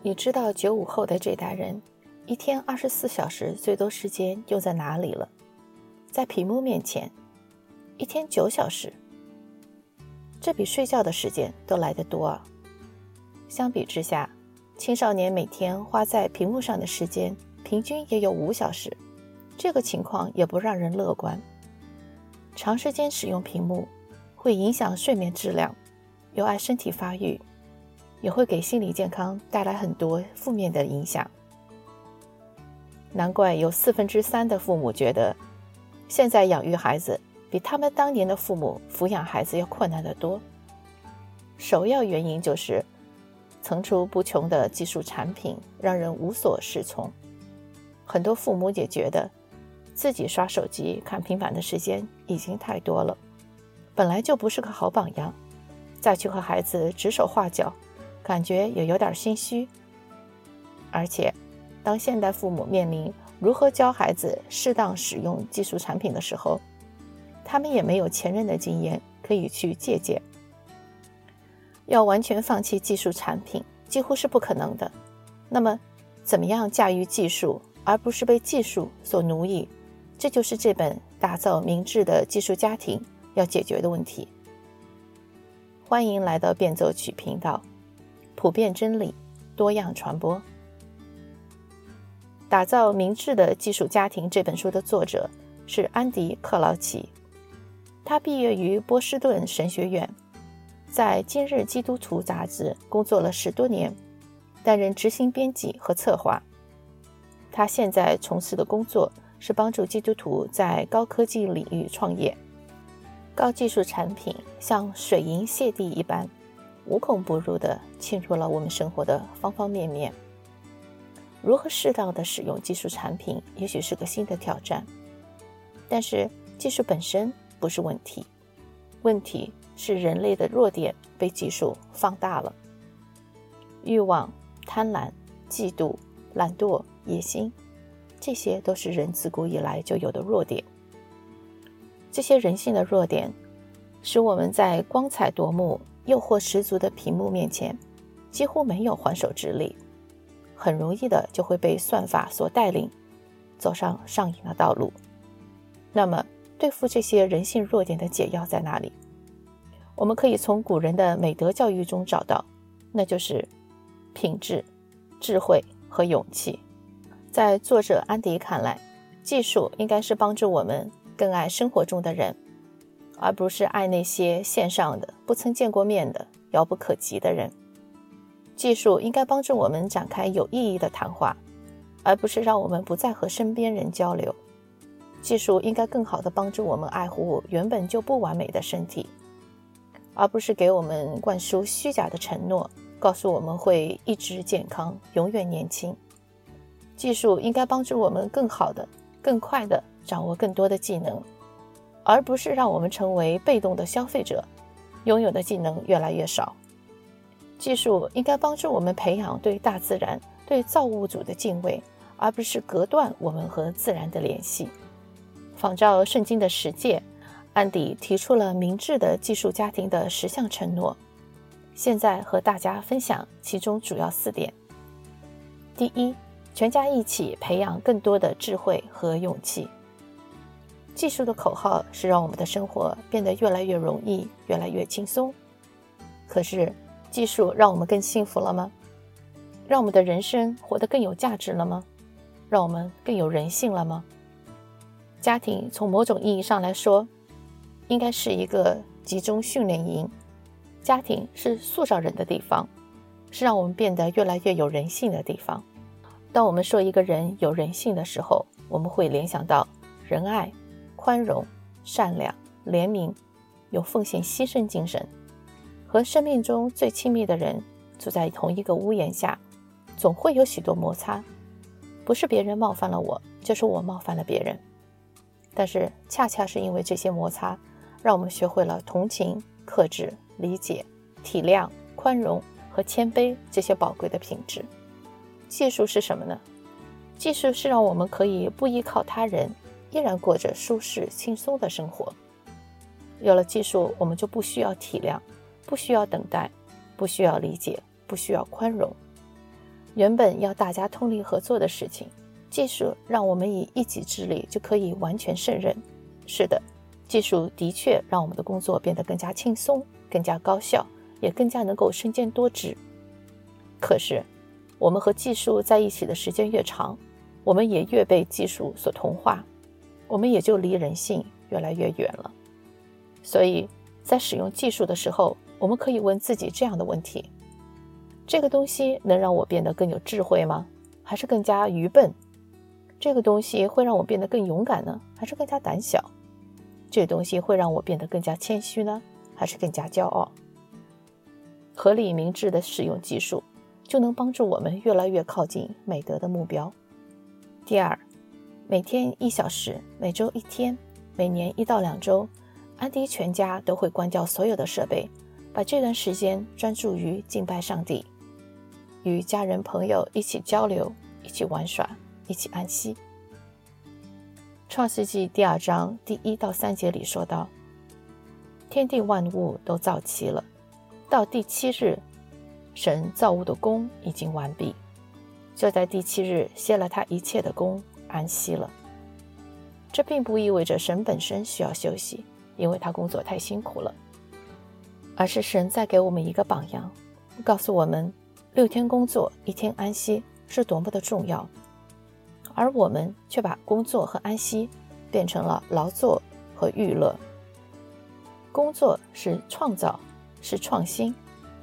你知道九五后的这代人，一天二十四小时最多时间用在哪里了？在屏幕面前，一天九小时，这比睡觉的时间都来得多啊！相比之下，青少年每天花在屏幕上的时间平均也有五小时，这个情况也不让人乐观。长时间使用屏幕会影响睡眠质量，有碍身体发育。也会给心理健康带来很多负面的影响。难怪有四分之三的父母觉得，现在养育孩子比他们当年的父母抚养孩子要困难得多。首要原因就是层出不穷的技术产品让人无所适从。很多父母也觉得自己刷手机、看平板的时间已经太多了，本来就不是个好榜样，再去和孩子指手画脚。感觉也有点心虚，而且，当现代父母面临如何教孩子适当使用技术产品的时候，他们也没有前人的经验可以去借鉴。要完全放弃技术产品几乎是不可能的。那么，怎么样驾驭技术而不是被技术所奴役？这就是这本打造明智的技术家庭要解决的问题。欢迎来到变奏曲频道。普遍真理，多样传播。打造明智的技术家庭这本书的作者是安迪·克劳奇，他毕业于波士顿神学院，在《今日基督徒》杂志工作了十多年，担任执行编辑和策划。他现在从事的工作是帮助基督徒在高科技领域创业。高技术产品像水银泻地一般。无孔不入地侵入了我们生活的方方面面。如何适当的使用技术产品，也许是个新的挑战。但是技术本身不是问题，问题是人类的弱点被技术放大了。欲望、贪婪、嫉妒、懒惰、野心，这些都是人自古以来就有的弱点。这些人性的弱点，使我们在光彩夺目。诱惑十足的屏幕面前，几乎没有还手之力，很容易的就会被算法所带领，走上上瘾的道路。那么，对付这些人性弱点的解药在哪里？我们可以从古人的美德教育中找到，那就是品质、智慧和勇气。在作者安迪看来，技术应该是帮助我们更爱生活中的人。而不是爱那些线上的、不曾见过面的、遥不可及的人。技术应该帮助我们展开有意义的谈话，而不是让我们不再和身边人交流。技术应该更好地帮助我们爱护原本就不完美的身体，而不是给我们灌输虚假的承诺，告诉我们会一直健康、永远年轻。技术应该帮助我们更好的、更快地掌握更多的技能。而不是让我们成为被动的消费者，拥有的技能越来越少。技术应该帮助我们培养对大自然、对造物主的敬畏，而不是隔断我们和自然的联系。仿照圣经的十诫，安迪提出了明智的技术家庭的十项承诺。现在和大家分享其中主要四点：第一，全家一起培养更多的智慧和勇气。技术的口号是让我们的生活变得越来越容易，越来越轻松。可是，技术让我们更幸福了吗？让我们的人生活得更有价值了吗？让我们更有人性了吗？家庭从某种意义上来说，应该是一个集中训练营。家庭是塑造人的地方，是让我们变得越来越有人性的地方。当我们说一个人有人性的时候，我们会联想到仁爱。宽容、善良、怜悯，有奉献、牺牲精神，和生命中最亲密的人住在同一个屋檐下，总会有许多摩擦。不是别人冒犯了我，就是我冒犯了别人。但是，恰恰是因为这些摩擦，让我们学会了同情、克制、理解、体谅、宽容和谦卑这些宝贵的品质。技术是什么呢？技术是让我们可以不依靠他人。依然过着舒适轻松的生活。有了技术，我们就不需要体谅，不需要等待，不需要理解，不需要宽容。原本要大家通力合作的事情，技术让我们以一己之力就可以完全胜任。是的，技术的确让我们的工作变得更加轻松、更加高效，也更加能够身兼多职。可是，我们和技术在一起的时间越长，我们也越被技术所同化，我们也就离人性越来越远了。所以在使用技术的时候，我们可以问自己这样的问题：这个东西能让我变得更有智慧吗？还是更加愚笨？这个东西会让我变得更勇敢呢，还是更加胆小？这东西会让我变得更加谦虚呢，还是更加骄傲？合理明智的使用技术。就能帮助我们越来越靠近美德的目标。第二，每天一小时，每周一天，每年一到两周，安迪全家都会关掉所有的设备，把这段时间专注于敬拜上帝，与家人朋友一起交流，一起玩耍，一起安息。创世纪第二章第一到三节里说道：“天地万物都造齐了，到第七日。”神造物的功已经完毕，就在第七日歇了他一切的功，安息了。这并不意味着神本身需要休息，因为他工作太辛苦了，而是神在给我们一个榜样，告诉我们六天工作一天安息是多么的重要，而我们却把工作和安息变成了劳作和娱乐。工作是创造，是创新。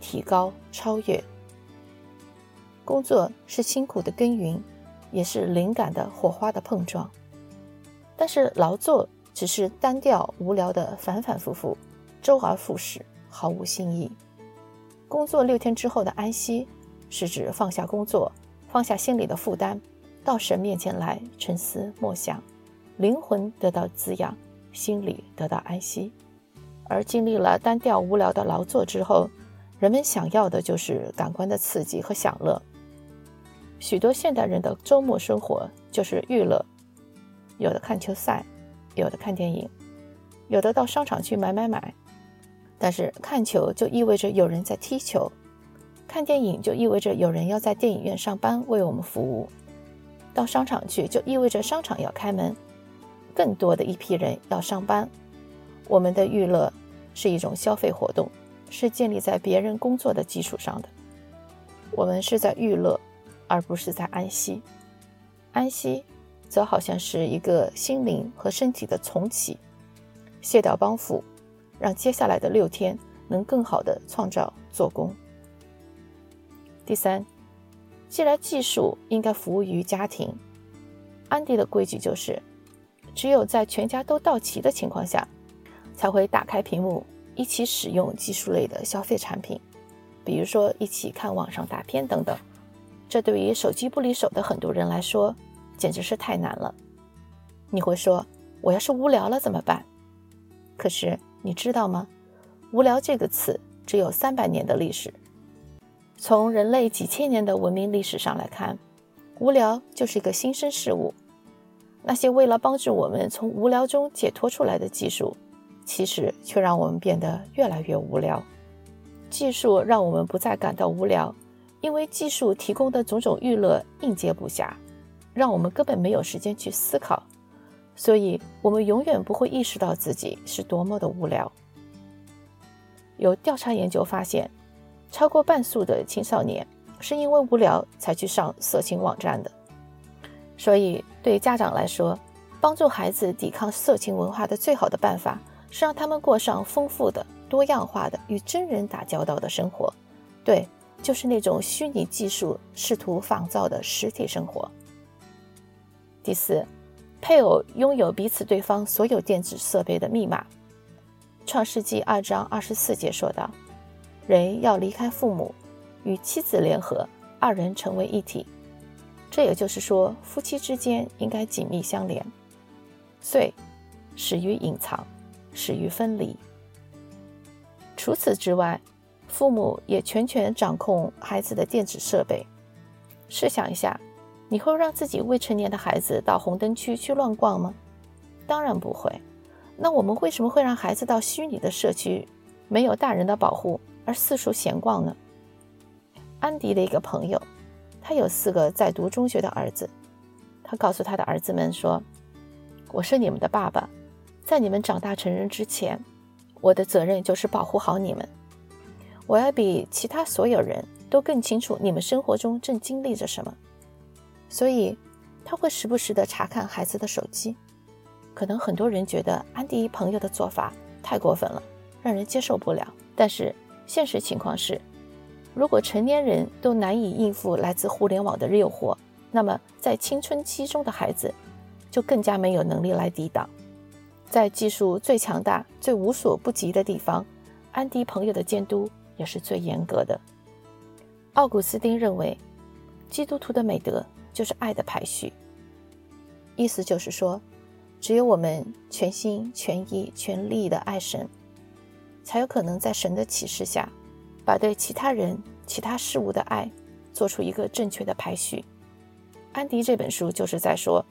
提高、超越，工作是辛苦的耕耘，也是灵感的火花的碰撞。但是劳作只是单调无聊的反反复复，周而复始，毫无新意。工作六天之后的安息，是指放下工作，放下心里的负担，到神面前来沉思默想，灵魂得到滋养，心里得到安息。而经历了单调无聊的劳作之后，人们想要的就是感官的刺激和享乐。许多现代人的周末生活就是娱乐，有的看球赛，有的看电影，有的到商场去买买买。但是看球就意味着有人在踢球，看电影就意味着有人要在电影院上班为我们服务，到商场去就意味着商场要开门，更多的一批人要上班。我们的娱乐是一种消费活动。是建立在别人工作的基础上的。我们是在娱乐，而不是在安息。安息，则好像是一个心灵和身体的重启，卸掉包袱，让接下来的六天能更好的创造做工。第三，既然技术应该服务于家庭，安迪的规矩就是，只有在全家都到齐的情况下，才会打开屏幕。一起使用技术类的消费产品，比如说一起看网上大片等等。这对于手机不离手的很多人来说，简直是太难了。你会说，我要是无聊了怎么办？可是你知道吗？无聊这个词只有三百年的历史。从人类几千年的文明历史上来看，无聊就是一个新生事物。那些为了帮助我们从无聊中解脱出来的技术。其实却让我们变得越来越无聊。技术让我们不再感到无聊，因为技术提供的种种娱乐应接不暇，让我们根本没有时间去思考。所以，我们永远不会意识到自己是多么的无聊。有调查研究发现，超过半数的青少年是因为无聊才去上色情网站的。所以，对家长来说，帮助孩子抵抗色情文化的最好的办法。是让他们过上丰富的、多样化的与真人打交道的生活，对，就是那种虚拟技术试图仿造的实体生活。第四，配偶拥有彼此对方所有电子设备的密码。创世纪二章二十四节说道：“人要离开父母，与妻子联合，二人成为一体。”这也就是说，夫妻之间应该紧密相连。遂始于隐藏。始于分离。除此之外，父母也全权掌控孩子的电子设备。试想一下，你会让自己未成年的孩子到红灯区去乱逛吗？当然不会。那我们为什么会让孩子到虚拟的社区，没有大人的保护而四处闲逛呢？安迪的一个朋友，他有四个在读中学的儿子，他告诉他的儿子们说：“我是你们的爸爸，在你们长大成人之前，我的责任就是保护好你们。我要比其他所有人都更清楚你们生活中正经历着什么，所以他会时不时地查看孩子的手机。可能很多人觉得安迪朋友的做法太过分了，让人接受不了。但是现实情况是。”如果成年人都难以应付来自互联网的诱惑，那么在青春期中的孩子就更加没有能力来抵挡。在技术最强大、最无所不及的地方，安迪朋友的监督也是最严格的。奥古斯丁认为，基督徒的美德就是爱的排序，意思就是说，只有我们全心全意全力的爱神，才有可能在神的启示下。把对其他人、其他事物的爱做出一个正确的排序。安迪这本书就是在说，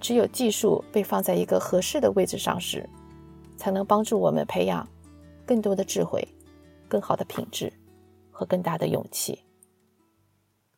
只有技术被放在一个合适的位置上时，才能帮助我们培养更多的智慧、更好的品质和更大的勇气。